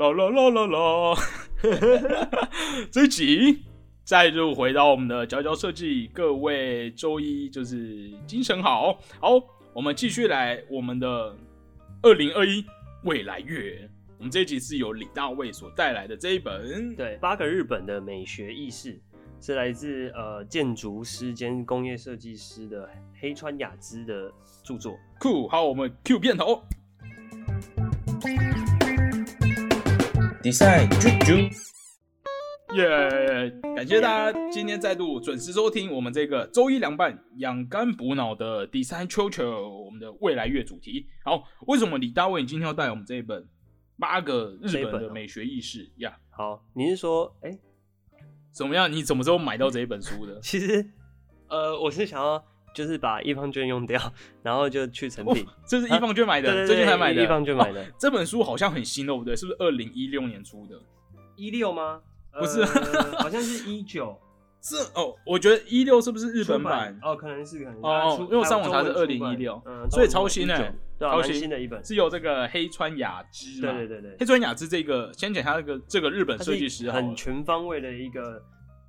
啦啦啦啦啦，这一集再度回到我们的佼佼设计，各位周一就是精神好，好，我们继续来我们的二零二一未来月。我们这一集是由李大卫所带来的这一本，对，八个日本的美学意识，是来自呃建筑师兼工业设计师的黑川雅之的著作。酷，好，我们 Q 片头。啾，耶！感谢大家今天再度准时收听我们这个周一凉拌养肝补脑的秋，我们的未来月主题。好，为什么李大卫今天要带我们这一本？八个日本的美学意识呀。好，你是说，哎，怎么样？你什么时候买到这一本书的？其实，呃，我是想要就是把一方券用掉，然后就去成品。这是一方券买的，最近才买的。一方券买的这本书好像很新哦，不对？是不是二零一六年出的？一六吗？不是，好像是一九。是哦，我觉得一六是不是日本版？哦，可能是可能哦，因为我上网查是二零一六，所以超新的，超新的一本，是由这个黑川雅之对对对对，黑川雅之这个先讲他这个这个日本设计师，很全方位的一个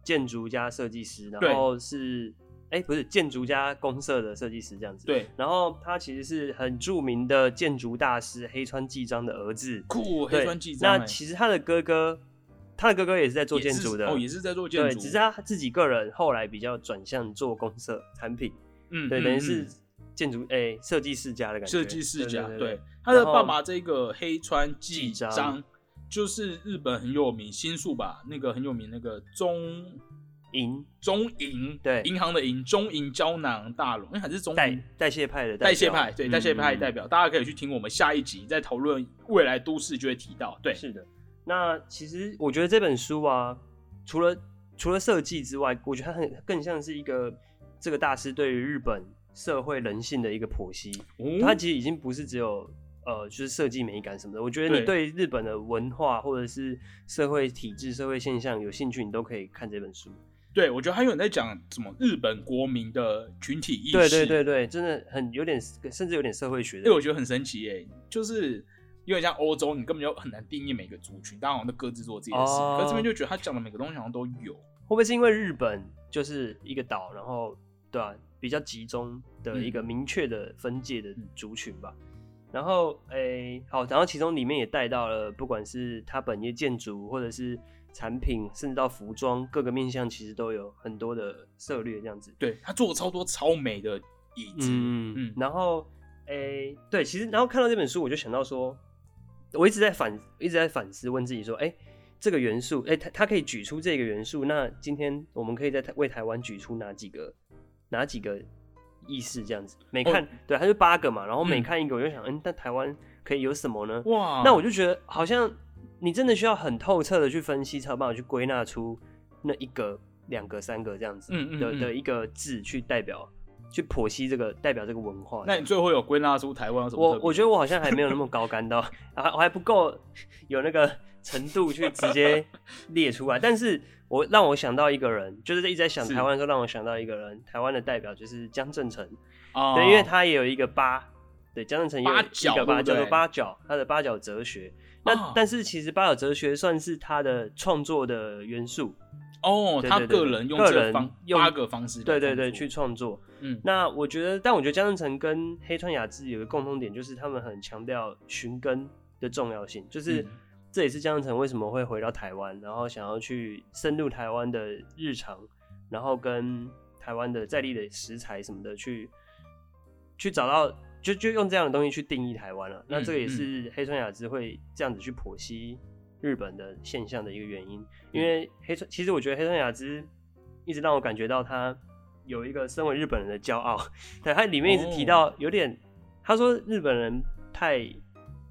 建筑家设计师，然后是哎不是建筑家公社的设计师这样子，对，然后他其实是很著名的建筑大师黑川纪章的儿子，酷，黑川纪章，那其实他的哥哥。他的哥哥也是在做建筑的哦，也是在做建筑，对，只是他自己个人后来比较转向做公社产品，嗯，对，等于是建筑哎设计世家的感觉，设计世家，对，他的爸爸这个黑川纪章就是日本很有名新宿吧，那个很有名那个中银中银，对，银行的银中银胶囊大龙，哎，还是中代代谢派的代谢派，对，代谢派代表，大家可以去听我们下一集在讨论未来都市就会提到，对，是的。那其实我觉得这本书啊，除了除了设计之外，我觉得它很更像是一个这个大师对于日本社会人性的一个剖析。它其实已经不是只有呃，就是设计美感什么的。我觉得你对日本的文化或者是社会体制、社会现象有兴趣，你都可以看这本书。对，我觉得他有人在讲什么日本国民的群体意识。对对对对，真的很有点，甚至有点社会学。因为我觉得很神奇耶，就是。因为像欧洲，你根本就很难定义每个族群，大家好像都各自做自己的事。可这边就觉得他讲的每个东西好像都有。会不会是因为日本就是一个岛，然后对啊，比较集中的一个明确的分界的族群吧？然后诶，好，然后其中里面也带到了，不管是他本业建筑，或者是产品，甚至到服装各个面向，其实都有很多的策略这样子。对他做了超多超美的椅子，嗯嗯。然后诶，对，其实然后看到这本书，我就想到说。我一直在反，一直在反思，问自己说：，哎，这个元素，哎，他他可以举出这个元素，那今天我们可以在台为台湾举出哪几个，哪几个意思？这样子，每看，对，它就八个嘛，然后每看一个，我就想，嗯，那台湾可以有什么呢？哇，那我就觉得，好像你真的需要很透彻的去分析，才有办法去归纳出那一个、两个、三个这样子的的一个字去代表。去剖析这个代表这个文化，那你最后有归纳出台湾什么？我我觉得我好像还没有那么 高干到，还我还不够有那个程度去直接列出来。但是我让我想到一个人，就是一直在想台湾的时候，让我想到一个人，台湾的代表就是江正成，对，因为他也有一个八，对，江正成有一个八叫做八角，他的八角哲学。那但是其实八角哲学算是他的创作的元素。哦，他个人用个人用八个方式，对对对，去创作。嗯，那我觉得，但我觉得江正成跟黑川雅治有个共通点，就是他们很强调寻根的重要性。就是这也是江正成为什么会回到台湾，然后想要去深入台湾的日常，然后跟台湾的在地的食材什么的去去找到，就就用这样的东西去定义台湾了。那这个也是黑川雅之会这样子去剖析。日本的现象的一个原因，因为黑川其实我觉得黑川雅之一直让我感觉到他有一个身为日本人的骄傲，对他里面一直提到有点，他说日本人太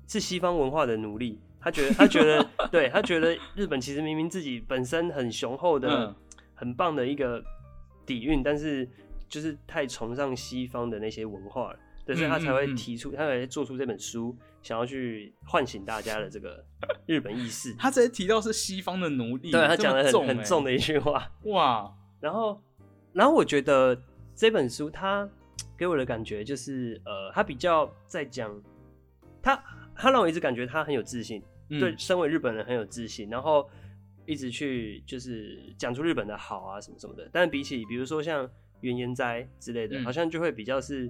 是西方文化的奴隶，他觉得他觉得 对他觉得日本其实明明自己本身很雄厚的、很棒的一个底蕴，但是就是太崇尚西方的那些文化了。所以他才会提出，他才会做出这本书，想要去唤醒大家的这个 日本意识。他直接提到是西方的奴隶，对他讲的很很重的一句话。哇！然后，然后我觉得这本书他给我的感觉就是，呃，他比较在讲他，他让我一直感觉他很有自信。对身为日本人很有自信，然后一直去就是讲出日本的好啊什么什么的。但比起比如说像原研哉之类的，好像就会比较是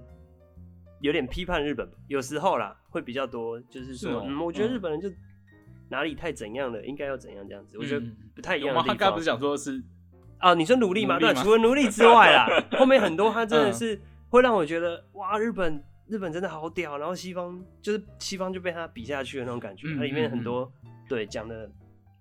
有点批判日本，有时候啦会比较多，就是说，嗯，我觉得日本人就哪里太怎样了，应该要怎样这样子。我觉得不太一样。他刚刚不是讲说是啊，你说努力嘛？对，除了努力之外啦，后面很多他真的是会让我觉得哇，日本。日本真的好屌，然后西方就是西方就被他比下去的那种感觉，它里面很多对讲的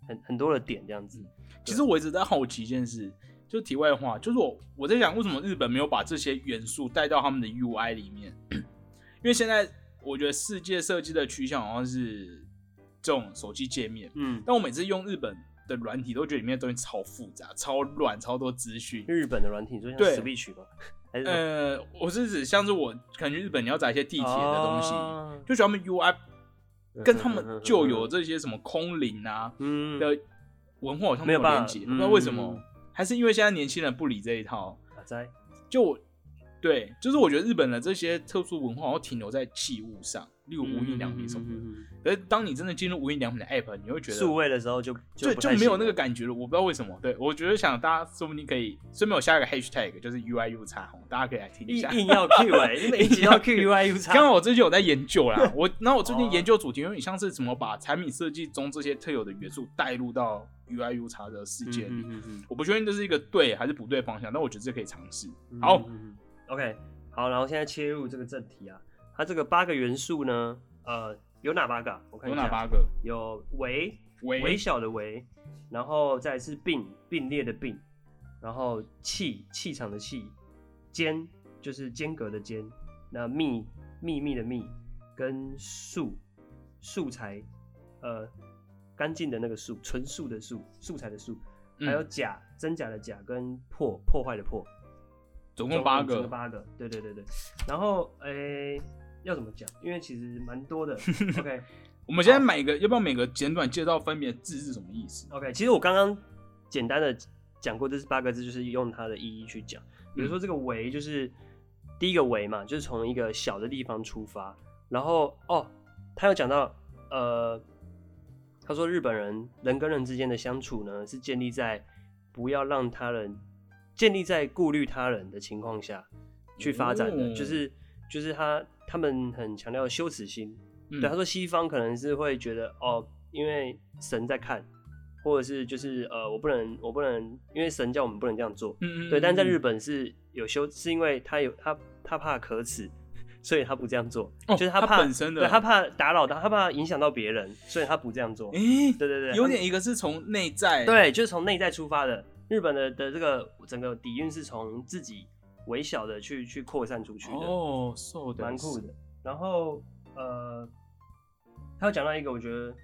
很很多的点这样子。其实我一直在好奇一件事，就题外话，就是我我在想为什么日本没有把这些元素带到他们的 UI 里面？因为现在我觉得世界设计的趋向好像是这种手机界面，嗯，但我每次用日本的软体都觉得里面的东西超复杂、超乱、超多资讯。日本的软体就像 Switch 吗？呃，我是指像是我感觉日本你要找一些地铁的东西，就觉得他们 UI 跟他们就有这些什么空灵啊的文化好像没有连接，不知道为什么，还是因为现在年轻人不理这一套。就对，就是我觉得日本的这些特殊文化好像停留在器物上。例如无印良品什么的，可是当你真的进入无印良品的 app，你会觉得数位的时候就就就没有那个感觉了。我不知道为什么。对我觉得想大家说不定可以顺便我下一个 hashtag 就是 UIU 叉红，大家可以来听一下。硬要 Q 哎，你每集要 Q UIU 叉。刚刚我最近有在研究啦，我那我最近研究主题有点像是怎么把产品设计中这些特有的元素带入到 UIU 叉的世界里。我不确定这是一个对还是不对方向，但我觉得这可以尝试。好，OK，好，然后现在切入这个正题啊。它这个八个元素呢，呃，有哪八个？我看有哪八个？有微微小的微，然后再是并并列的并，然后气气场的气，间就是间隔的间，那密秘密的密，跟素素材，呃，干净的那个素，纯素的素，素材的素，还有假真假的假，跟破破坏的破，总共八个，八个，对对对对，然后诶。要怎么讲？因为其实蛮多的。OK，我们现在每个要不要每个简短介绍分别字是什么意思？OK，其实我刚刚简单的讲过，这是八个字，就是用它的意义去讲。比如说这个“为”，就是第一个“为”嘛，就是从一个小的地方出发。然后哦，他有讲到，呃，他说日本人人跟人之间的相处呢，是建立在不要让他人建立在顾虑他人的情况下去发展的，就是就是他。他们很强调羞耻心，对他说，西方可能是会觉得哦，因为神在看，或者是就是呃，我不能，我不能，因为神叫我们不能这样做，嗯嗯，对。但在日本是有羞，是因为他有他他怕可耻，所以他不这样做，就是他怕本身的，对他怕打扰到，他怕影响到别人，所以他不这样做。哎，对对对，有点一个是从内在，对，就是从内在出发的。日本的的这个整个底蕴是从自己。微小的去去扩散出去的哦，蛮酷的。然后呃，他有讲到一个我觉得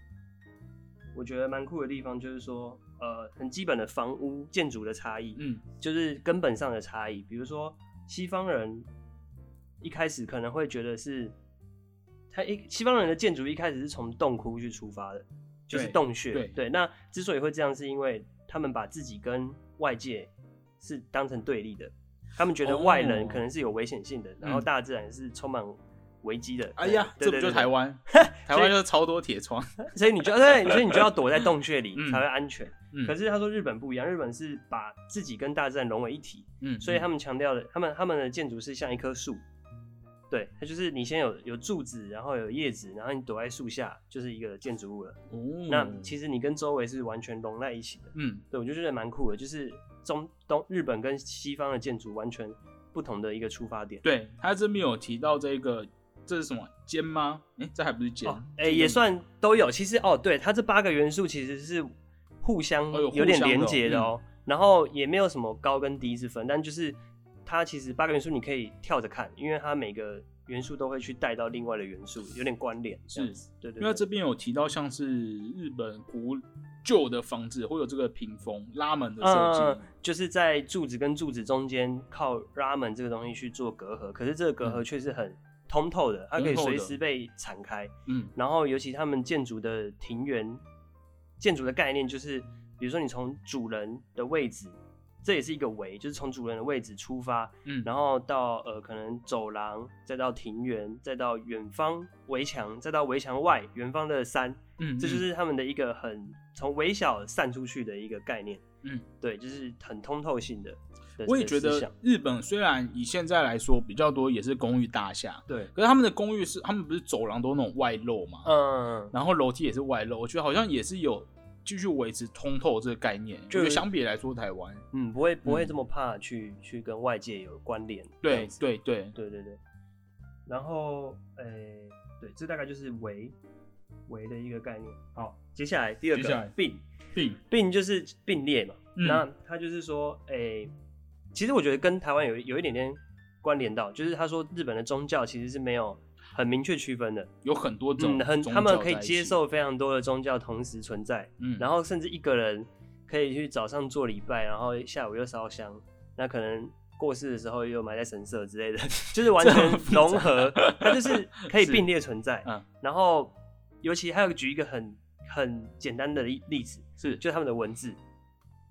我觉得蛮酷的地方，就是说呃，很基本的房屋建筑的差异，嗯，就是根本上的差异。比如说西方人一开始可能会觉得是，他一西方人的建筑一开始是从洞窟去出发的，就是洞穴。对对。那之所以会这样，是因为他们把自己跟外界是当成对立的。他们觉得外人可能是有危险性的，然后大自然是充满危机的。哎呀，这不就台湾？台湾就是超多铁窗，所以你就对，所以你就要躲在洞穴里才会安全。可是他说日本不一样，日本是把自己跟大自然融为一体。嗯，所以他们强调的，他们他们的建筑是像一棵树。对，它就是你先有有柱子，然后有叶子，然后你躲在树下，就是一个建筑物了。哦，那其实你跟周围是完全融在一起的。嗯，对我就觉得蛮酷的，就是。中东日本跟西方的建筑完全不同的一个出发点。对他这边有提到这个，这是什么尖吗？哎，这还不是尖？哎，也算都有。其实哦，对，它这八个元素其实是互相有点连接的哦。然后也没有什么高跟低之分，但就是它其实八个元素你可以跳着看，因为它每个元素都会去带到另外的元素，有点关联。是，对对。因为这边有提到像是日本古。旧的房子会有这个屏风拉门的设计，就是在柱子跟柱子中间靠拉门这个东西去做隔阂，可是这个隔阂却是很通透的，它可以随时被敞开。嗯，然后尤其他们建筑的庭园建筑的概念就是，比如说你从主人的位置这也是一个围，就是从主人的位置出发，嗯，然后到呃可能走廊，再到庭园，再到远方围墙，再到围墙外远方的山，嗯，这就是他们的一个很从微小散出去的一个概念，嗯，对，就是很通透性的。我也觉得日本虽然以现在来说比较多也是公寓大厦，对，可是他们的公寓是他们不是走廊都那种外露嘛，嗯，然后楼梯也是外露，我觉得好像也是有继续维持通透这个概念。就相比来说，台湾嗯不会不会这么怕去去跟外界有关联。对对对对对对。然后诶，对，这大概就是围围的一个概念。好，接下来第二个并并并就是并列嘛，那他就是说诶。其实我觉得跟台湾有有一点点关联到，就是他说日本的宗教其实是没有很明确区分的，有很多种，很他们可以接受非常多的宗教同时存在，嗯，然后甚至一个人可以去早上做礼拜，然后下午又烧香，那可能过世的时候又埋在神社之类的，就是完全融合，它就是可以并列存在，嗯，然后尤其还有举一个很很简单的例例子，是就他们的文字。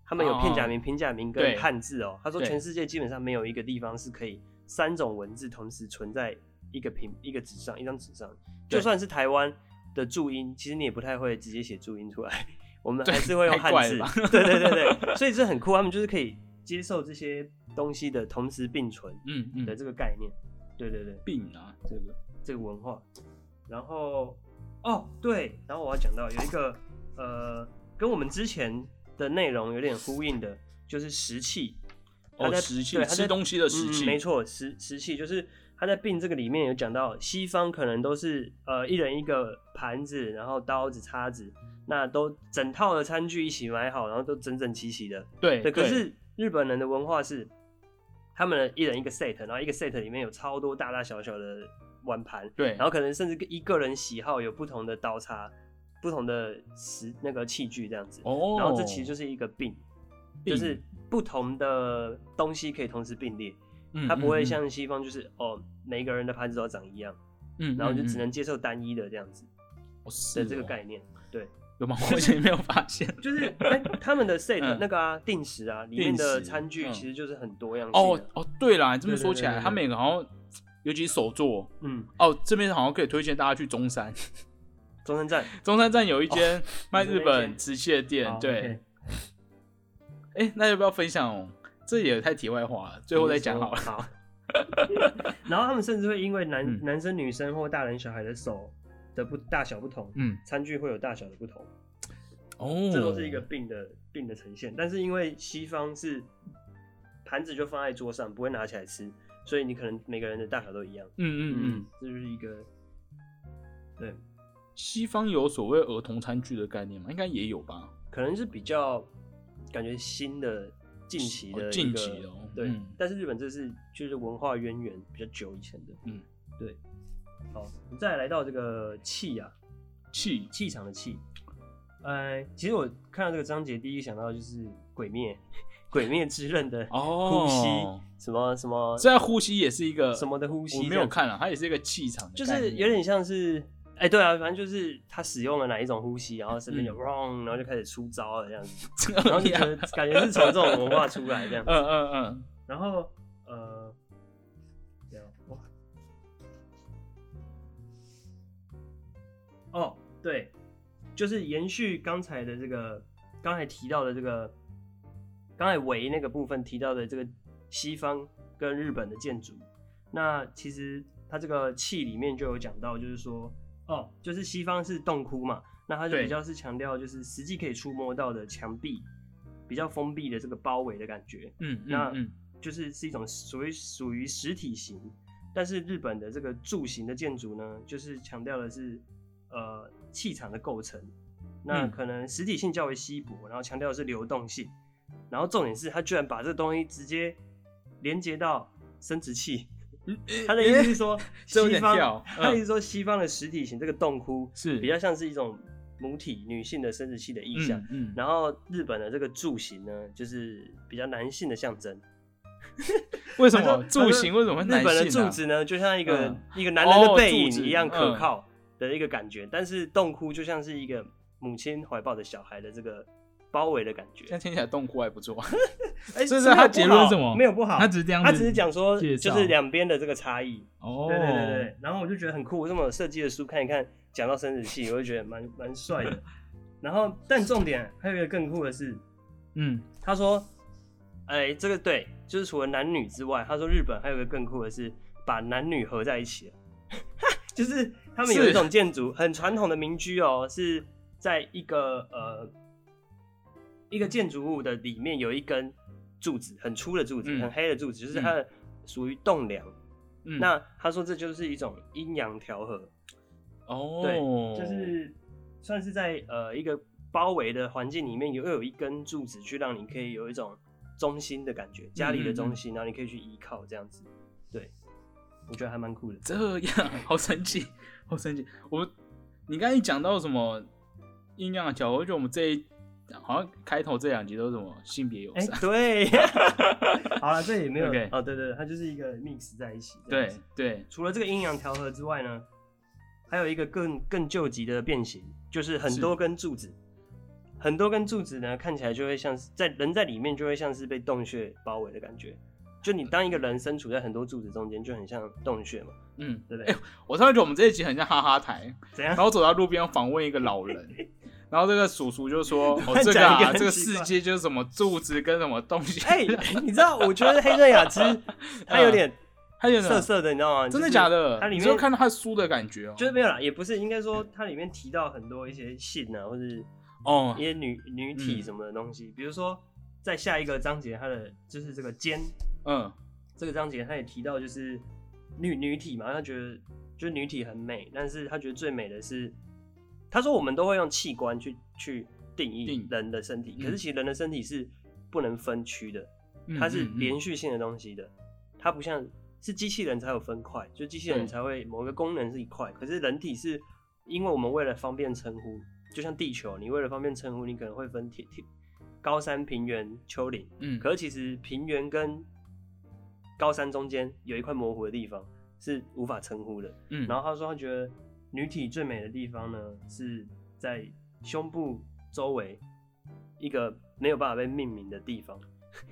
他们有片假名、平假名跟汉字哦。他说，全世界基本上没有一个地方是可以三种文字同时存在一个平一个纸上一张纸上。就算是台湾的注音，其实你也不太会直接写注音出来，我们还是会用汉字。对对对对，所以这很酷。他们就是可以接受这些东西的同时并存，嗯嗯的这个概念。对对对，并啊，这个这个文化。然后哦对，然后我要讲到有一个呃，跟我们之前。的内容有点呼应的，就是石器。哦，石器，对，吃东西的石器，没错，石石器就是他在病这个里面有讲到，西方可能都是呃一人一个盘子，然后刀子、叉子，那都整套的餐具一起买好，然后都整整齐齐的。对对。可是日本人的文化是，他们的一人一个 set，然后一个 set 里面有超多大大小小的碗盘。对。然后可能甚至一个人喜好有不同的刀叉。不同的食那个器具这样子，哦，然后这其实就是一个病，就是不同的东西可以同时并列，嗯，它不会像西方就是哦，每一个人的盘子都长一样，嗯，然后就只能接受单一的这样子，的这个概念，对，有吗？我以前没有发现，就是哎，他们的 set 那个啊，定时啊，里面的餐具其实就是很多样哦哦，对啦，这么说起来，他每个好像尤其手作，嗯，哦，这边好像可以推荐大家去中山。中山站，中山站有一间卖日本瓷器的店，对。哎，那要不要分享？这也太题外话了，最后再讲好了。好。然后他们甚至会因为男男生、女生或大人、小孩的手的不大小不同，嗯，餐具会有大小的不同。哦，这都是一个病的病的呈现。但是因为西方是盘子就放在桌上，不会拿起来吃，所以你可能每个人的大小都一样。嗯嗯嗯，这就是一个对。西方有所谓儿童餐具的概念吗？应该也有吧。可能是比较感觉新的、近期的近期哦，对。但是日本这是就是文化渊源比较久以前的，嗯，对。好，我们再来到这个气啊，气气场的气。呃，其实我看到这个章节，第一想到就是鬼灭，鬼灭之刃的呼吸，什么什么，这呼吸也是一个什么的呼吸？我没有看了，它也是一个气场，就是有点像是。哎，对啊，反正就是他使用了哪一种呼吸，然后身边有嗡，然后就开始出招了这样子，然后就觉得感觉是从这种文化出来这样子。嗯嗯嗯。然后呃，这样哇。哦，对，就是延续刚才的这个，刚才提到的这个，刚才维那个部分提到的这个西方跟日本的建筑，那其实它这个气里面就有讲到，就是说。哦，就是西方是洞窟嘛，那它就比较是强调就是实际可以触摸到的墙壁，比较封闭的这个包围的感觉。嗯，那就是是一种属于属于实体型，但是日本的这个柱形的建筑呢，就是强调的是呃气场的构成，那可能实体性较为稀薄，然后强调的是流动性，然后重点是它居然把这个东西直接连接到生殖器。他的意思是说，西方，他意思说西方的实体型这个洞窟是。比较像是一种母体女性的生殖器的意象，嗯，然后日本的这个柱形呢，就是比较男性的象征。为什么？柱形为什么会？日本的柱子呢，就像一个一个男人的背影一样可靠的一个感觉，但是洞窟就像是一个母亲怀抱的小孩的这个包围的感觉。现在听起来洞窟还不错。哎，这是他结论什么？没有不好，他只是这样，他只是讲说就是两边的这个差异。哦，对对对对。然后我就觉得很酷，我这么设计的书看一看，讲到生殖器，我就觉得蛮蛮帅的。然后，但重点还有一个更酷的是，嗯，他说，哎，这个对，就是除了男女之外，他说日本还有个更酷的是把男女合在一起了，就是他们有一种建筑很传统的民居哦，是在一个呃一个建筑物的里面有一根柱子，很粗的柱子，很黑的柱子，就是它的属于栋梁。那他说这就是一种阴阳调和。哦，对，就是。算是在呃一个包围的环境里面，又有一根柱子，去让你可以有一种中心的感觉，家里的中心，然后你可以去依靠这样子。对，我觉得还蛮酷的。这样，好神奇，好神奇。我，你刚才讲到什么阴阳调和，我觉得我们这一好像开头这两集都是什么性别友善。对，好了，这也没有哦，对对，它就是一个 mix 在一起。对对，除了这个阴阳调和之外呢，还有一个更更救急的变形。就是很多根柱子，很多根柱子呢，看起来就会像是在人在里面，就会像是被洞穴包围的感觉。就你当一个人身处在很多柱子中间，就很像洞穴嘛。嗯，对不对？我突然觉得我们这一集很像哈哈台。怎样？然后走到路边访问一个老人，然后这个叔叔就说：“ 哦，这个啊，这个世界就是什么柱子跟什么东西。”哎，你知道？我觉得黑色雅 芝他有点。它有点色色的，你知道吗？真的假的？它里面看到它书的感觉哦，就是没有啦，也不是，应该说它里面提到很多一些性啊，或者哦一些女女体什么的东西。比如说在下一个章节，它的就是这个肩，嗯，这个章节他也提到就是女女体嘛，他觉得就是女体很美，但是他觉得最美的是，他说我们都会用器官去去定义人的身体，可是其实人的身体是不能分区的，它是连续性的东西的，它不像。是机器人才有分块，就机器人才会某个功能是一块。可是人体是因为我们为了方便称呼，就像地球，你为了方便称呼，你可能会分铁铁高山、平原、丘陵。嗯，可是其实平原跟高山中间有一块模糊的地方是无法称呼的。嗯，然后他说他觉得女体最美的地方呢是在胸部周围一个没有办法被命名的地方。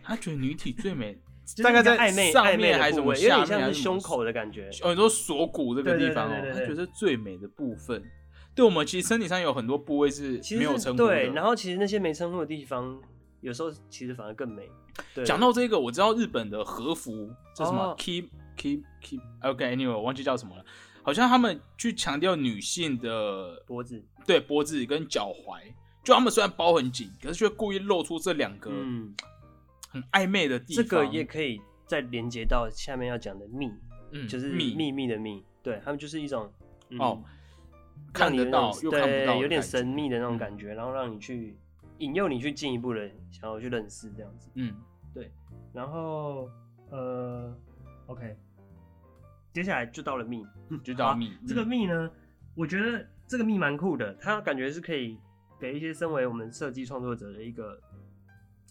他觉得女体最美。大概在暧昧上面还是什么有点像是胸口的感觉，哦，你说锁骨这个地方哦，他觉得最美的部分。对我们其实身体上有很多部位是没有称呼的，对。然后其实那些没称呼的地方，有时候其实反而更美。讲到这个，我知道日本的和服叫什么，keep keep keep，OK，anyway，我忘记叫什么了。好像他们去强调女性的脖子，对脖子跟脚踝，就他们虽然包很紧，可是却故意露出这两个。很暧昧的地方，这个也可以再连接到下面要讲的秘，嗯，就是秘。秘密的秘，对他们就是一种哦，看得到又看不到，有点神秘的那种感觉，然后让你去引诱你去进一步的想要去认识这样子，嗯，对，然后呃，OK，接下来就到了密，就到密，这个密呢，我觉得这个密蛮酷的，它感觉是可以给一些身为我们设计创作者的一个。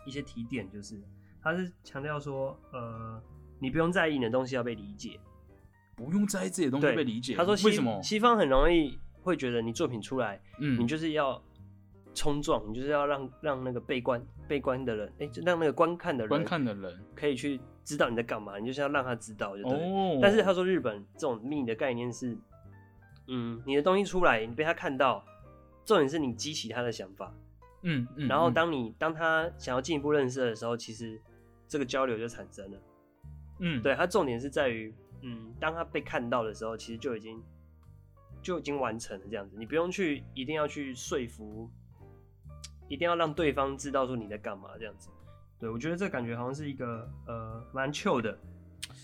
一些提点就是，他是强调说，呃，你不用在意你的东西要被理解，不用在意自己的东西被理解。他说，为什么西方很容易会觉得你作品出来，嗯，你就是要冲撞，你就是要让让那个被观被观的人，哎，就让那个观看的人观看的人可以去知道你在干嘛，你就是要让他知道就对。但是他说，日本这种密的概念是，嗯，你的东西出来，你被他看到，重点是你激起他的想法。嗯，然后当你当他想要进一步认识的时候，其实这个交流就产生了。嗯，对，他重点是在于，嗯，当他被看到的时候，其实就已经就已经完成了这样子。你不用去一定要去说服，一定要让对方知道说你在干嘛这样子。对我觉得这感觉好像是一个呃蛮 chill 的，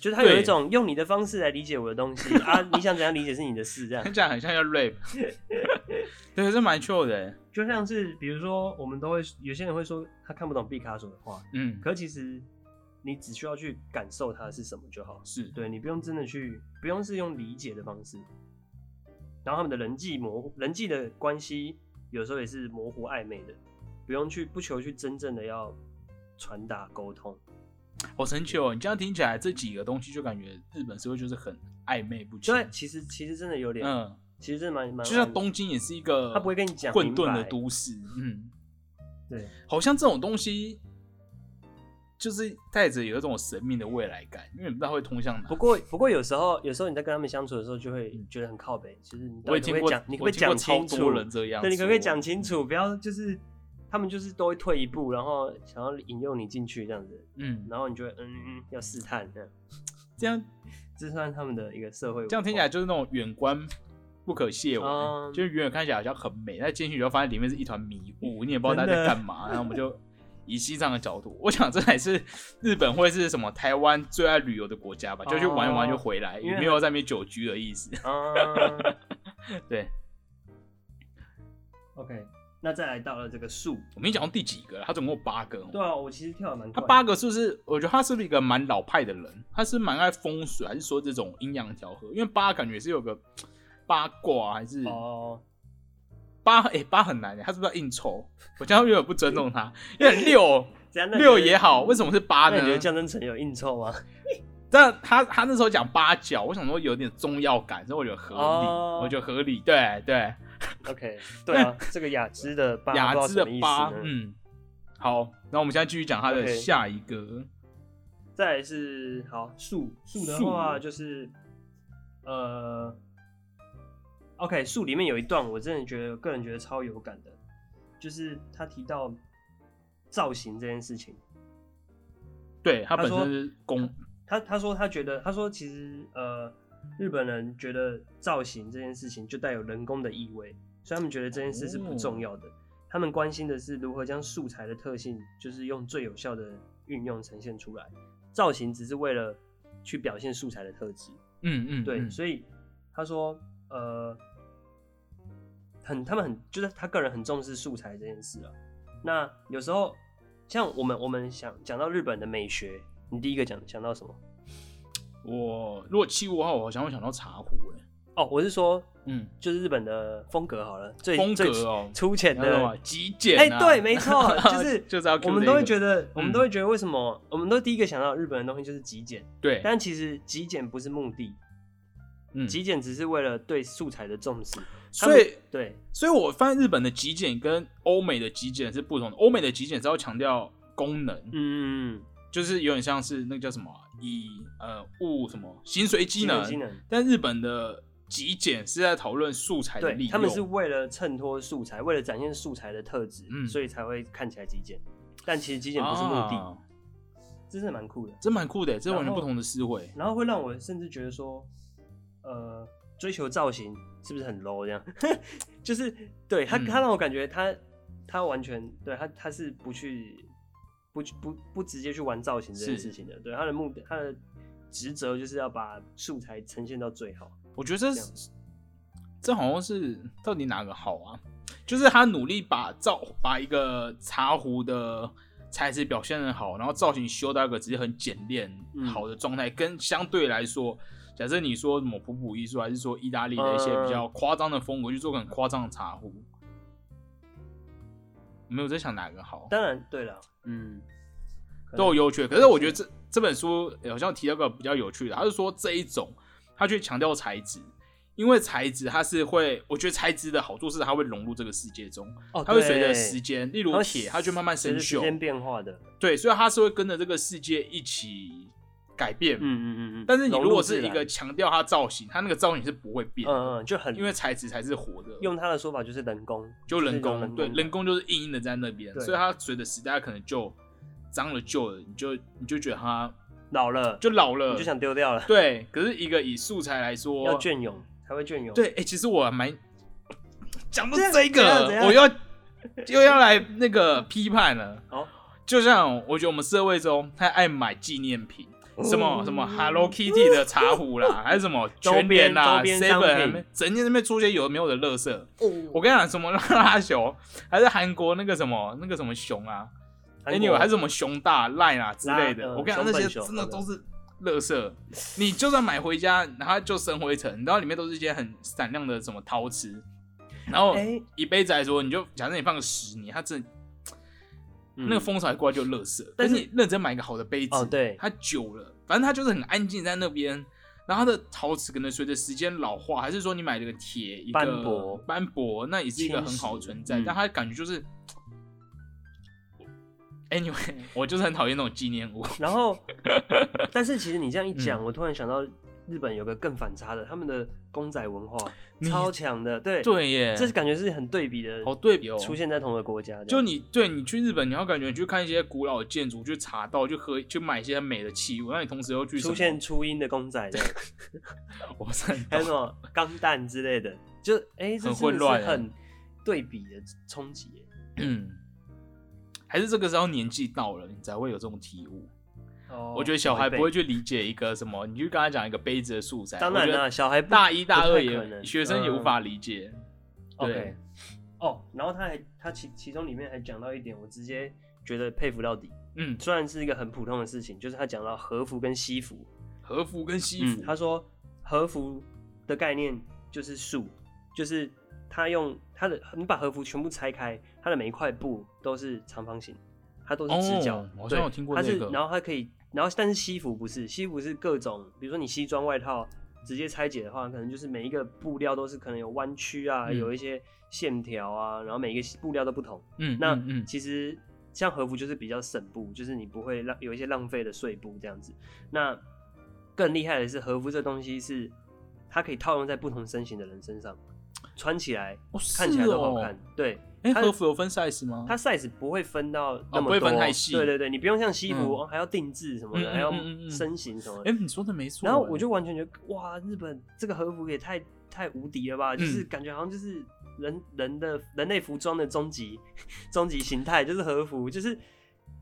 就是他有一种用你的方式来理解我的东西啊，你想怎样理解是你的事这样。听起来很像要 rap。对，是蛮 chill 的，就像是比如说，我们都会有些人会说他看不懂毕卡索的画，嗯，可其实你只需要去感受它是什么就好，是对你不用真的去，不用是用理解的方式，然后他们的人际模糊，人际的关系有时候也是模糊暧昧的，不用去不求去真正的要传达沟通，好神奇哦！你这样听起来，这几个东西就感觉日本社会就是很暧昧不清，对，其实其实真的有点，嗯。其实真的蛮蛮，就像东京也是一个，他不会跟你讲混沌的都市，嗯，对，好像这种东西就是带着有一种神秘的未来感，因为你不知道会通向哪。不过，不过有时候，有时候你在跟他们相处的时候，就会觉得很靠北。其实你我也听过讲，你可不可以讲清楚？对，你可不可以讲清楚？不要就是他们就是都会退一步，然后想要引诱你进去这样子。嗯，然后你就会嗯嗯要试探这样，这样这算他们的一个社会。这样听起来就是那种远观不可亵玩，就是远远看起来好像很美，但进去以后发现里面是一团迷雾，你也不知道他在干嘛。然后我们就。以西藏的角度，我想这还是日本会是什么台湾最爱旅游的国家吧？就去玩一玩就回来，也没有在那边久居的意思。对，OK，那再来到了这个树，我没讲到第几个，他总共有八个。对啊，我其实跳的蛮。他八个是不是？我觉得他是不是一个蛮老派的人？他是蛮爱风水，还是说这种阴阳调和？因为八感觉是有个八卦，还是哦。八哎八很难他是不是要硬抽？我这样有点不尊重他，因为六 六也好，为什么是八呢？你觉得江真成有应酬吗？但他他那时候讲八角，我想说有点中药感，所以我觉得合理，我觉得合理。对对 OK，对啊，这个雅芝的八雅芝的八，嗯，好，那我们现在继续讲它的下一个。再是好树树的话就是呃。OK，树里面有一段，我真的觉得个人觉得超有感的，就是他提到造型这件事情。对他本身是工，他他说他觉得，他说其实呃，日本人觉得造型这件事情就带有人工的意味，所以他们觉得这件事是不重要的。他们关心的是如何将素材的特性，就是用最有效的运用呈现出来。造型只是为了去表现素材的特质。嗯嗯，对，所以他说呃。很，他们很，就是他个人很重视素材这件事啊。那有时候，像我们，我们想讲到日本的美学，你第一个讲想到什么？我如果七五号，我好像会想到茶壶。哎，哦，我是说，嗯，就是日本的风格好了，最风格哦，粗浅的极简。哎，对，没错，就是就是我们都会觉得，我们都会觉得，为什么我们都第一个想到日本的东西就是极简？对，但其实极简不是目的，嗯，极简只是为了对素材的重视。所以对，所以我发现日本的极简跟欧美的极简是不同的。欧美的极简是要强调功能，嗯，就是有点像是那个叫什么以呃物什么形随机能，但日本的极简是在讨论素材的利用，他们是为了衬托素材，为了展现素材的特质，嗯所以才会看起来极简。但其实极简不是目的，真是蛮酷的，真蛮酷的，这是完全不同的思维。然后会让我甚至觉得说，呃。追求造型是不是很 low？这样，就是对他，他让我感觉他，他完全对他，他是不去，不不不直接去玩造型这件事情的。对他的目的，他的职责就是要把素材呈现到最好。我觉得这这好像是到底哪个好啊？就是他努力把造把一个茶壶的材质表现的好，然后造型修到一个直接很简练好的状态，跟相对来说。假设你说什么普普艺术，还是说意大利的一些比较夸张的风格，去做个很夸张的茶壶，没有在想哪个好。当然，对了，嗯，都有优缺。可是我觉得这这本书好像提到个比较有趣的，他是说这一种，他去强调材质，因为材质它是会，我觉得材质的好处是它会融入这个世界中，它会随着时间，例如铁，它就慢慢生锈，时间变化的，对，所以它是会跟着这个世界一起。改变，嗯嗯嗯嗯，但是你如果是一个强调它造型，它那个造型是不会变，嗯嗯，就很因为材质才是活的。用他的说法就是人工，就人工，对，人工就是硬硬的在那边，所以它随着时代可能就脏了旧了，你就你就觉得它老了，就老了，你就想丢掉了。对，可是一个以素材来说，要隽永才会隽永。对，哎，其实我蛮讲到这个，我要又要来那个批判了。哦，就像我觉得我们社会中太爱买纪念品。什么什么 Hello Kitty 的茶壶啦，还是什么全联啦，seven 整天那边出些有没有的乐色。我跟你讲，什么拉拉熊，还是韩国那个什么那个什么熊啊，Anyway 还是什么熊大 line 啊之类的。我跟你讲，那些真的都是乐色。你就算买回家，然后就生灰尘，然后里面都是一些很闪亮的什么陶瓷。然后一杯子来说，你就假设你放个十年，它真。那个风潮一过来就乐色，但是你认真买一个好的杯子，哦，对，它久了，反正它就是很安静在那边，然后它的陶瓷可能随着时间老化，还是说你买了个铁一个斑驳，斑驳，那也是一个很好的存在，但它感觉就是 Anyway，我就是很讨厌那种纪念物。然后，但是其实你这样一讲，我突然想到。日本有个更反差的，他们的公仔文化超强的，对对耶，这是感觉是很对比的，好对比哦，出现在同一个国家。就你对你去日本，你要感觉你去看一些古老的建筑，去茶道，去喝，去买一些美的器物，那你同时又去出现初音的公仔，我还有什么？钢弹之类的，就哎，很混乱，很对比的冲击。嗯，还是这个时候年纪到了，你才会有这种体悟。我觉得小孩不会去理解一个什么，你就跟他讲一个杯子的素材。当然了，小孩大一、大二也学生也无法理解。对，哦，然后他还他其其中里面还讲到一点，我直接觉得佩服到底。嗯，虽然是一个很普通的事情，就是他讲到和服跟西服。和服跟西服，他说和服的概念就是树，就是他用他的你把和服全部拆开，它的每一块布都是长方形，它都是直角。好像有听过这个。然后它可以。然后，但是西服不是，西服是各种，比如说你西装外套直接拆解的话，可能就是每一个布料都是可能有弯曲啊，有一些线条啊，然后每一个布料都不同。嗯，那其实像和服就是比较省布，就是你不会浪有一些浪费的碎布这样子。那更厉害的是和服这东西是它可以套用在不同身形的人身上，穿起来看起来都好看。对。哎，和服有分 size 吗？它 size 不会分到那么多，不会分太细。对对对，你不用像西服还要定制什么的，还要身形什么。哎，你说的没错。然后我就完全觉得，哇，日本这个和服也太太无敌了吧！就是感觉好像就是人人的人类服装的终极终极形态，就是和服，就是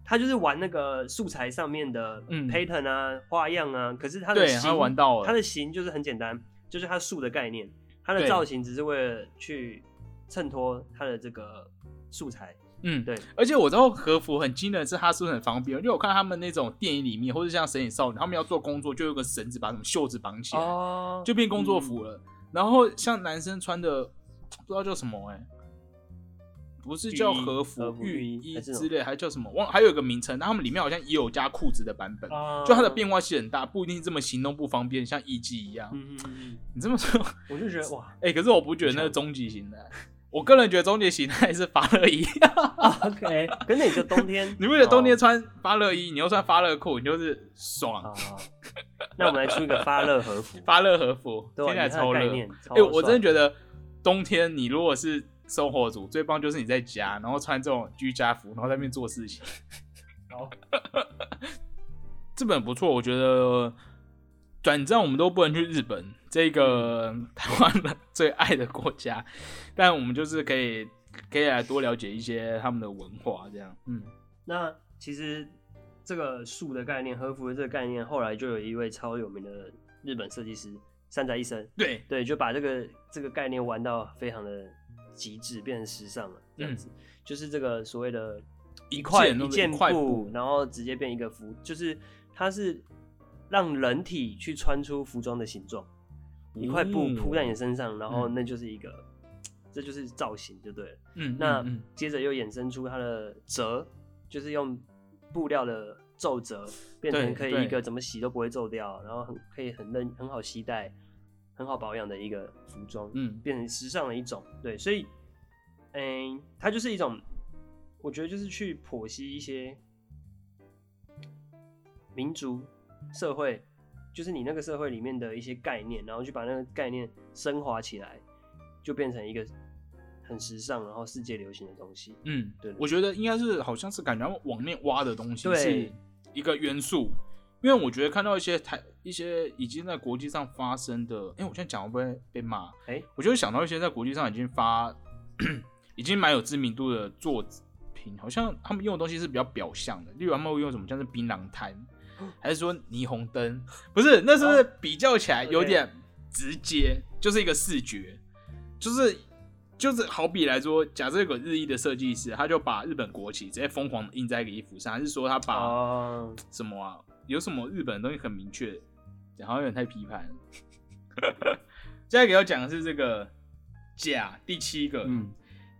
他就是玩那个素材上面的 pattern 啊花样啊。可是他的形，玩到了，他的形就是很简单，就是他树的概念，他的造型只是为了去。衬托它的这个素材，嗯，对。而且我知道和服很惊人，是它是不是很方便？因为我看他们那种电影里面，或者像《神隐少女》，他们要做工作，就有个绳子把什么袖子绑起来，就变工作服了。然后像男生穿的，不知道叫什么哎。不是叫和服、浴衣之类，还叫什么？忘还有一个名称。那他们里面好像也有加裤子的版本，就它的变化性很大，不一定这么行动不方便，像艺伎一样。嗯嗯嗯，你这么说，我就觉得哇，哎，可是我不觉得那是终极型的。我个人觉得终结形态是发热衣。OK，跟你就冬天，你不觉得冬天穿发热衣，你又穿发热裤，你就是爽。那我们来出一个发热和服，发热和服听起来超热。哎，我真的觉得冬天你如果是。生活组最棒就是你在家，然后穿这种居家服，然后在那边做事情。好，这本不错，我觉得短暂我们都不能去日本这个 台湾人最爱的国家，但我们就是可以可以来多了解一些他们的文化，这样。嗯，那其实这个树的概念，和服的这个概念，后来就有一位超有名的日本设计师山宅一生，对。对，就把这个这个概念玩到非常的。极致变成时尚了，这样子。就是这个所谓的一块一件布，然后直接变一个服，就是它是让人体去穿出服装的形状，一块布铺在你身上，然后那就是一个，这就是造型就对了。嗯，那接着又衍生出它的折，就是用布料的皱褶变成可以一个怎么洗都不会皱掉，然后很可以很嫩很好携带。很好保养的一个服装，嗯，变成时尚的一种，对，所以，嗯，它就是一种，我觉得就是去剖析一些民族社会，就是你那个社会里面的一些概念，然后去把那个概念升华起来，就变成一个很时尚，然后世界流行的东西。嗯，对，我觉得应该是好像是感觉往内挖的东西，是一个元素。因为我觉得看到一些台一些已经在国际上发生的，哎，我现在讲会不会被骂？哎，我就会想到一些在国际上已经发，已经蛮有知名度的作品，好像他们用的东西是比较表象的，例如他们会用什么，像是槟榔摊，还是说霓虹灯？不是，那是不是比较起来有点直接，就是一个视觉，就是就是好比来说，假设有个日裔的设计师，他就把日本国旗直接疯狂印在一个衣服上，还是说他把什么啊？有什么日本的东西很明确，好像有点太批判。接 下一个要讲的是这个甲第七个，嗯，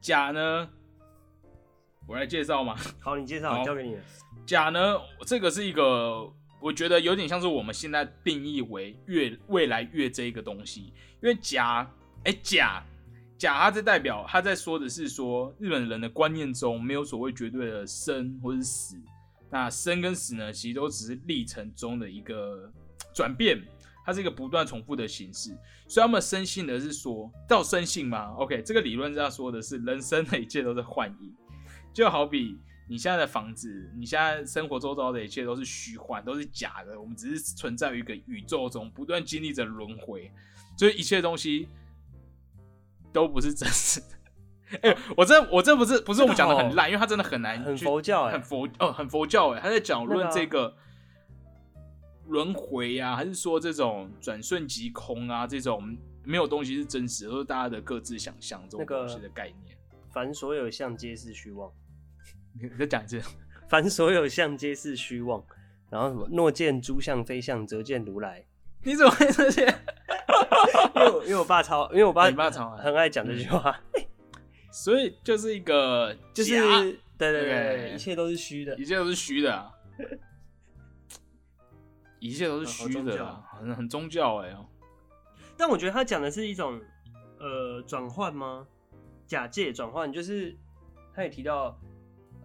甲呢，我来介绍嘛。好，你介绍，交给你。甲呢，这个是一个，我觉得有点像是我们现在定义为越未来越这一个东西，因为甲，哎，甲，甲他在代表他在说的是说日本人的观念中没有所谓绝对的生或是死，那生跟死呢，其实都只是历程中的一个转变，它是一个不断重复的形式。所以他们深信的是说，到深信吗？OK，这个理论这样说的是，人生的一切都是幻影，就好比你现在的房子，你现在生活周遭的一切都是虚幻，都是假的，我们只是存在于一个宇宙中，不断经历着轮回，所以一切东西。都不是真实的。哎，我这我这不是不是我们讲的很烂，因为他真的很难，很佛教，很佛哦，很佛教哎，他在讲论这个轮回啊，还是说这种转瞬即空啊，这种没有东西是真实，都是大家的各自想象这种东西的概念。凡所有相皆是虚妄。你再讲一次。凡所有相皆是虚妄。然后什么？若见诸相非相，则见如来。你怎么会这些？因为因为我爸超，因为我爸你爸超很爱讲这句话，所以就是一个就是对对对，一切都是虚的，一切都是虚的，一切都是虚的，啊很很宗教哎。但我觉得他讲的是一种呃转换吗？假借转换，就是他也提到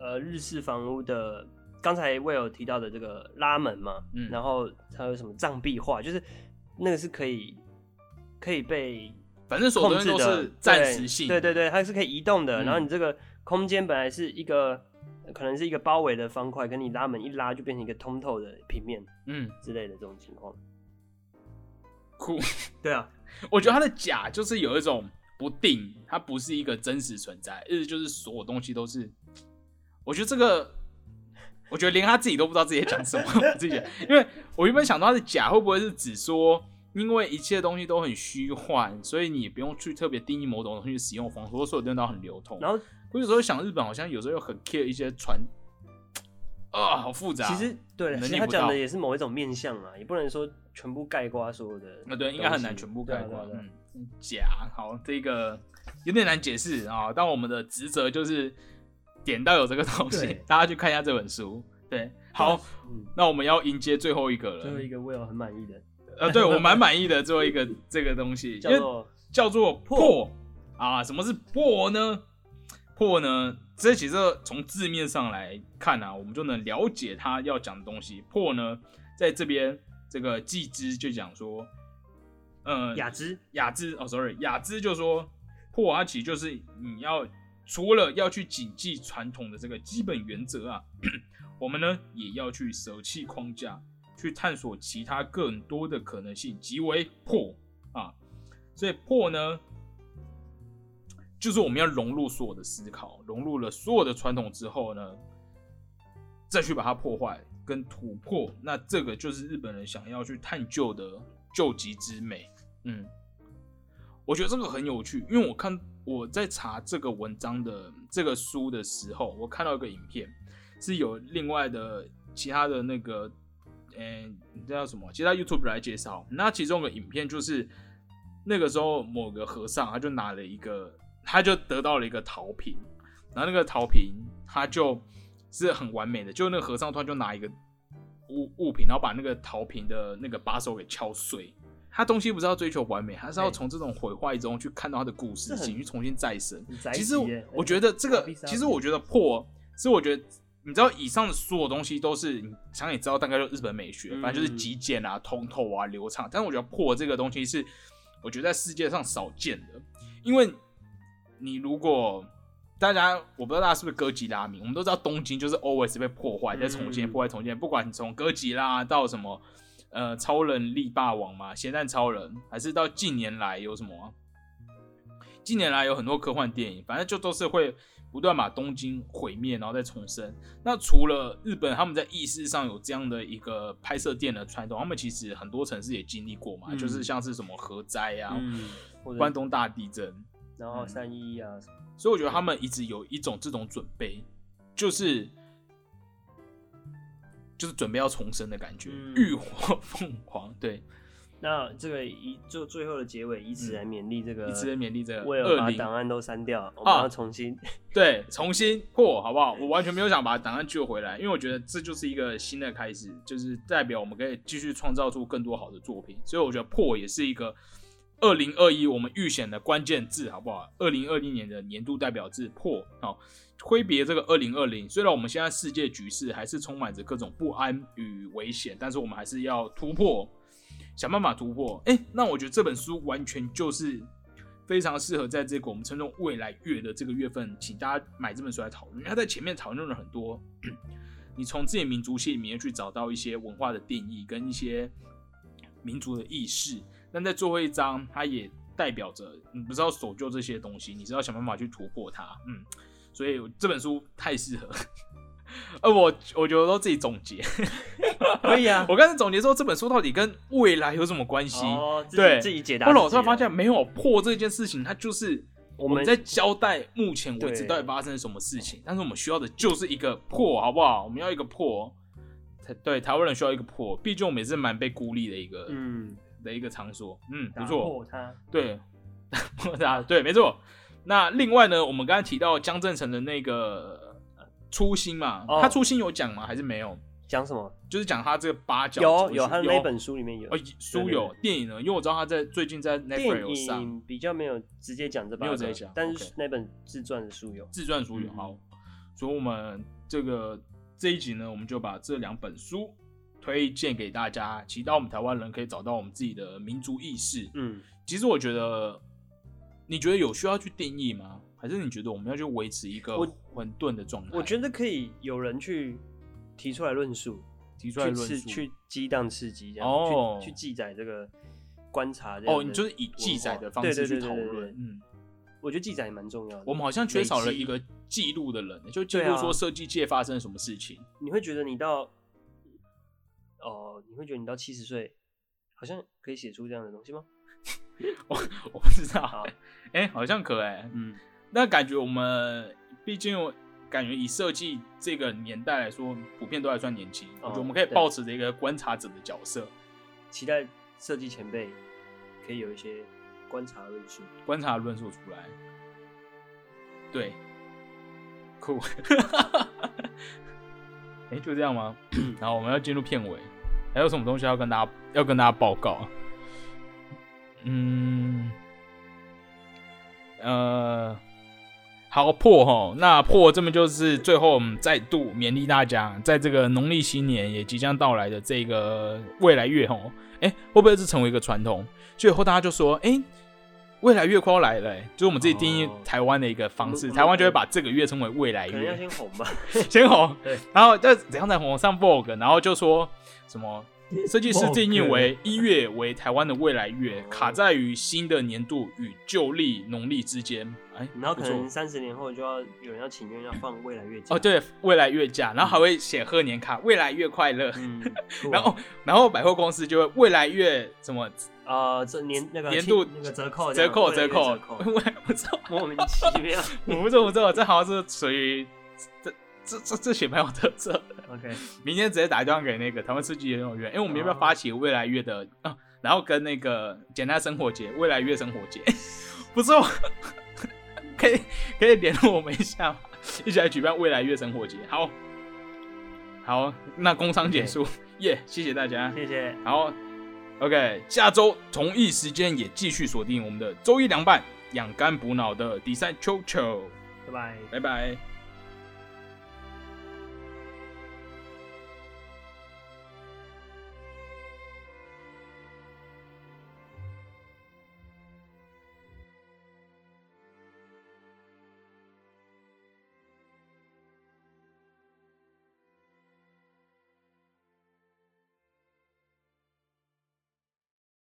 呃日式房屋的，刚才魏有提到的这个拉门嘛，嗯，然后还有什么藏壁画，就是那个是可以。可以被反正所有东西都是暂时性，对对对，它是可以移动的。然后你这个空间本来是一个可能是一个包围的方块，跟你拉门一拉就变成一个通透的平面，嗯之类的这种情况。酷，对啊，我觉得它的假就是有一种不定，它不是一个真实存在，意思就是所有东西都是。我觉得这个，我觉得连他自己都不知道自己在讲什么，自己，因为我原本想到他的假会不会是只说。因为一切东西都很虚幻，所以你不用去特别定义某种东西使用方式，所有东西都很流通。然后我有时候想，日本好像有时候又很 care 一些传啊，好复杂。其实对，其实他讲的也是某一种面相啊，也不能说全部盖瓜所有的。那对，应该很难全部盖刮。嗯，假好，这个有点难解释啊。但我们的职责就是点到有这个东西，大家去看一下这本书。对，好，那我们要迎接最后一个了。最后一个我有很满意的。呃，对我蛮满意的，最后一个 这个东西叫做叫做破啊，什么是破呢？破呢，这其实从字面上来看啊，我们就能了解他要讲的东西。破呢，在这边这个季之就讲说，呃，雅之雅之哦，sorry，雅之就说破，它其实就是你要除了要去谨记传统的这个基本原则啊，我们呢也要去舍弃框架。去探索其他更多的可能性，即为破啊！所以破呢，就是我们要融入所有的思考，融入了所有的传统之后呢，再去把它破坏跟突破。那这个就是日本人想要去探究的救急之美。嗯，我觉得这个很有趣，因为我看我在查这个文章的这个书的时候，我看到一个影片，是有另外的其他的那个。嗯，你知道什么？其他 YouTube 来介绍，那其中个影片就是那个时候某个和尚，他就拿了一个，他就得到了一个陶瓶，然后那个陶瓶他就是很完美的，就那个和尚突然就拿一个物物品，然后把那个陶瓶的那个把手给敲碎。他东西不是要追求完美，他是要从这种毁坏中去看到他的故事，性去重新再生。其实我觉得这个，其实我觉得破，是我觉得。你知道以上的所有东西都是你想也知道，大概就日本美学，反正就是极简啊、通透啊、流畅。但是我觉得破这个东西是，我觉得在世界上少见的。因为你如果大家，我不知道大家是不是哥吉拉迷，我们都知道东京就是 always 被破坏、再重建、破坏、重建。不管你从哥吉拉到什么呃超人力霸王嘛、咸蛋超人，还是到近年来有什么，近年来有很多科幻电影，反正就都是会。不断把东京毁灭，然后再重生。那除了日本，他们在意识上有这样的一个拍摄电的传统，他们其实很多城市也经历过嘛，就是像是什么核灾啊，关东大地震，然后三一啊，所以我觉得他们一直有一种这种准备，就是就是准备要重生的感觉，浴火凤凰，对。那这个以就最后的结尾，以此来勉励这个，以此来勉励这个，为了把档案都删掉，我们要重新，对，重新破，好不好？我完全没有想把档案救回来，因为我觉得这就是一个新的开始，就是代表我们可以继续创造出更多好的作品。所以我觉得破也是一个二零二一我们预选的关键字好不好？二零二一年的年度代表字破哦，挥别这个二零二零。虽然我们现在世界局势还是充满着各种不安与危险，但是我们还是要突破，想办法突破。哎，那我觉得这本书完全就是非常适合在这个我们称作未来月的这个月份，请大家买这本书来讨论。他在前面讨论了很多，你从自己民族性里面去找到一些文化的定义跟一些民族的意识。但在最后一章，它也代表着你不知道守旧这些东西，你是要想办法去突破它。嗯，所以这本书太适合。呃，我我觉得都自己总结，可以啊。我刚才总结说这本书到底跟未来有什么关系？哦，对，自己解答。后来我突然发现，没有破这件事情，它就是我们在交代目前为止到底发生了什么事情。但是我们需要的就是一个破，好不好？我们要一个破。对，台湾人需要一个破，毕竟我们也是蛮被孤立的一个，嗯。的一个场所，嗯，不错，对，破它，对，没错。那另外呢，我们刚才提到江正成的那个初心嘛，他初心有讲吗？还是没有？讲什么？就是讲他这个八角，有有他那本书里面有，书有电影呢，因为我知道他在最近在 Netflix 上。比较没有直接讲这，没有直接讲，但是那本自传的书有，自传书有，好，所以我们这个这一集呢，我们就把这两本书。推荐给大家，祈祷我们台湾人可以找到我们自己的民族意识。嗯，其实我觉得，你觉得有需要去定义吗？还是你觉得我们要去维持一个混沌的状态？我觉得可以有人去提出来论述，提出来论述，去激荡刺激，这样哦，去记载这个观察。哦，你就是以记载的方式去讨论。嗯，我觉得记载也蛮重要的。我们好像缺少了一个记录的人，就记录说设计界发生了什么事情。你会觉得你到。哦，你会觉得你到七十岁，好像可以写出这样的东西吗？我 我不知道，哎，好像可哎，嗯，那感觉我们毕竟感觉以设计这个年代来说，普遍都还算年轻，我觉得我们可以保持着一个观察者的角色，期待设计前辈可以有一些观察论述，观察论述出来，对，酷。哎，就这样吗？然后我们要进入片尾，还有什么东西要跟大家要跟大家报告？嗯，呃，好破哈，那破这么就是最后我们再度勉励大家，在这个农历新年也即将到来的这个未来月哈，哎，会不会是成为一个传统？最后大家就说，哎。未来月快要来了，就是我们自己定义台湾的一个方式，台湾就会把这个月称为未来月。要先红吧，先红。对，然后再怎样再红上 Vogue，然后就说什么 设计师定义为一月为台湾的未来月，卡在于新的年度与旧历农历之间。哎，然后可能三十年后就要有人要请愿要放未来月假。哦，对，未来月假，然后还会写贺年卡，未来月快乐。然后，然后百货公司就会未来月什么。呃，这年那个年度那个折扣折扣折扣，我不知道，莫名其妙，我不知道，不知道，这好像是属于这这这这写蛮有特色的。OK，明天直接打电话给那个台湾设计研究院，因为我们要不要发起未来月的啊？然后跟那个简单生活节、未来月生活节，不错，可以可以联络我们一下，一起来举办未来月生活节。好，好，那工商结束，耶，谢谢大家，谢谢，好。OK，下周同一时间也继续锁定我们的周一凉拌养肝补脑的第三秋秋，拜拜，拜拜。